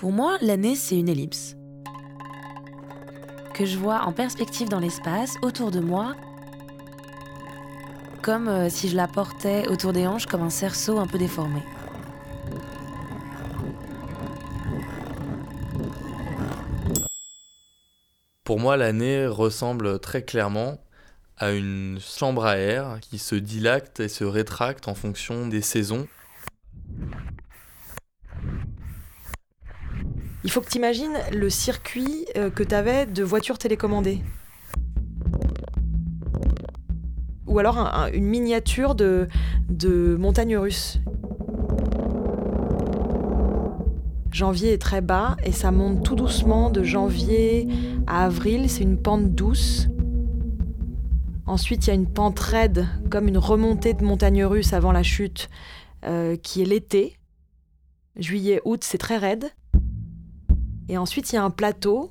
Pour moi, l'année, c'est une ellipse. Que je vois en perspective dans l'espace, autour de moi, comme euh, si je la portais autour des hanches comme un cerceau un peu déformé. Pour moi, l'année ressemble très clairement à une chambre à air qui se dilate et se rétracte en fonction des saisons. Il faut que tu imagines le circuit euh, que tu avais de voitures télécommandées. Ou alors un- un- une miniature de, de montagne russe. Janvier est très bas et ça monte tout doucement de janvier à avril. C'est une pente douce. Ensuite, il y a une pente raide, comme une remontée de montagne russe avant la chute, euh, qui est l'été. Juillet, août, c'est très raide. Et ensuite, il y a un plateau.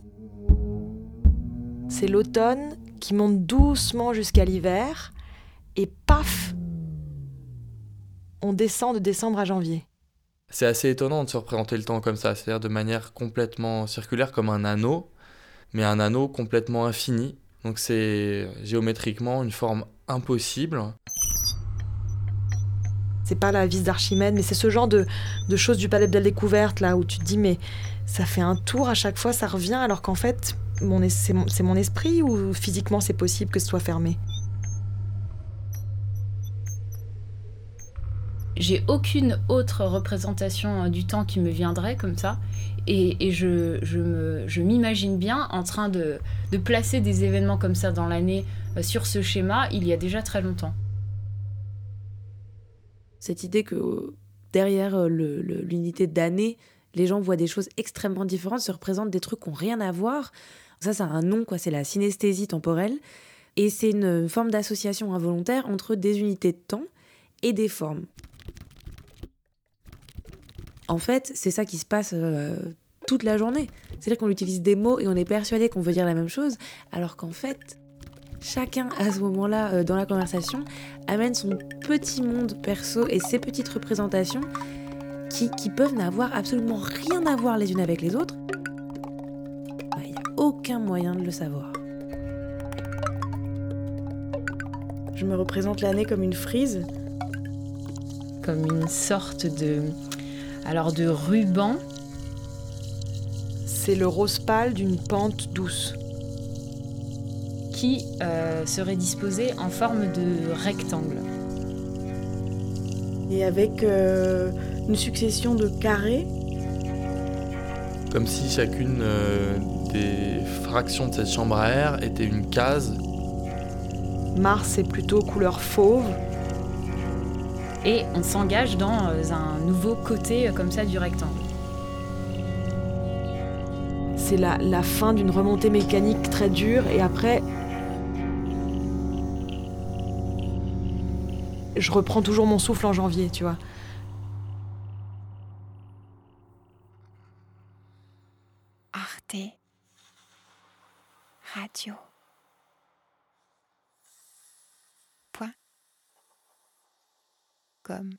C'est l'automne qui monte doucement jusqu'à l'hiver. Et paf On descend de décembre à janvier. C'est assez étonnant de se représenter le temps comme ça, c'est-à-dire de manière complètement circulaire comme un anneau, mais un anneau complètement infini. Donc c'est géométriquement une forme impossible. C'est pas la vis d'Archimède, mais c'est ce genre de, de choses du palais de la découverte, là, où tu te dis, mais ça fait un tour à chaque fois, ça revient, alors qu'en fait, mon es- c'est mon, esprit ou physiquement c'est possible que ce soit fermé? J'ai aucune autre représentation euh, du temps qui me viendrait comme ça. Et, et je, je me- je m'imagine bien en train de, de placer des événements comme ça dans l'année euh, sur ce schéma il y a déjà très longtemps. Cette idée que derrière euh, l'unité d'année, les gens voient des choses extrêmement différentes, se représentent des trucs qui n'ont rien à voir. Ça, ça a un nom, quoi. C'est la synesthésie temporelle. Et c'est une forme d'association involontaire entre des unités de temps et des formes. En fait, c'est ça qui se passe euh, toute la journée. C'est-à-dire qu'on utilise des mots et on est persuadé qu'on veut dire la même chose, alors qu'en fait, chacun à ce moment-là euh, dans la conversation amène son petit monde perso et ses petites représentations qui, qui peuvent n'avoir absolument rien à voir les unes avec les autres. Bah, Il n'y a aucun moyen de le savoir. Je me représente l'année comme une frise. Comme une sorte de, alors de ruban C'est le rose pâle d'une pente douce. Qui euh, serait disposé en forme de rectangle. Et avec euh, une succession de carrés. Comme si chacune euh, des fractions de cette chambre à air était une case. Mars est plutôt couleur fauve. Et on s'engage dans euh, un nouveau côté comme ça du rectangle. C'est la, la fin d'une remontée mécanique très dure et après je reprends toujours mon souffle en janvier, tu vois. Arte Radio. Point. Com.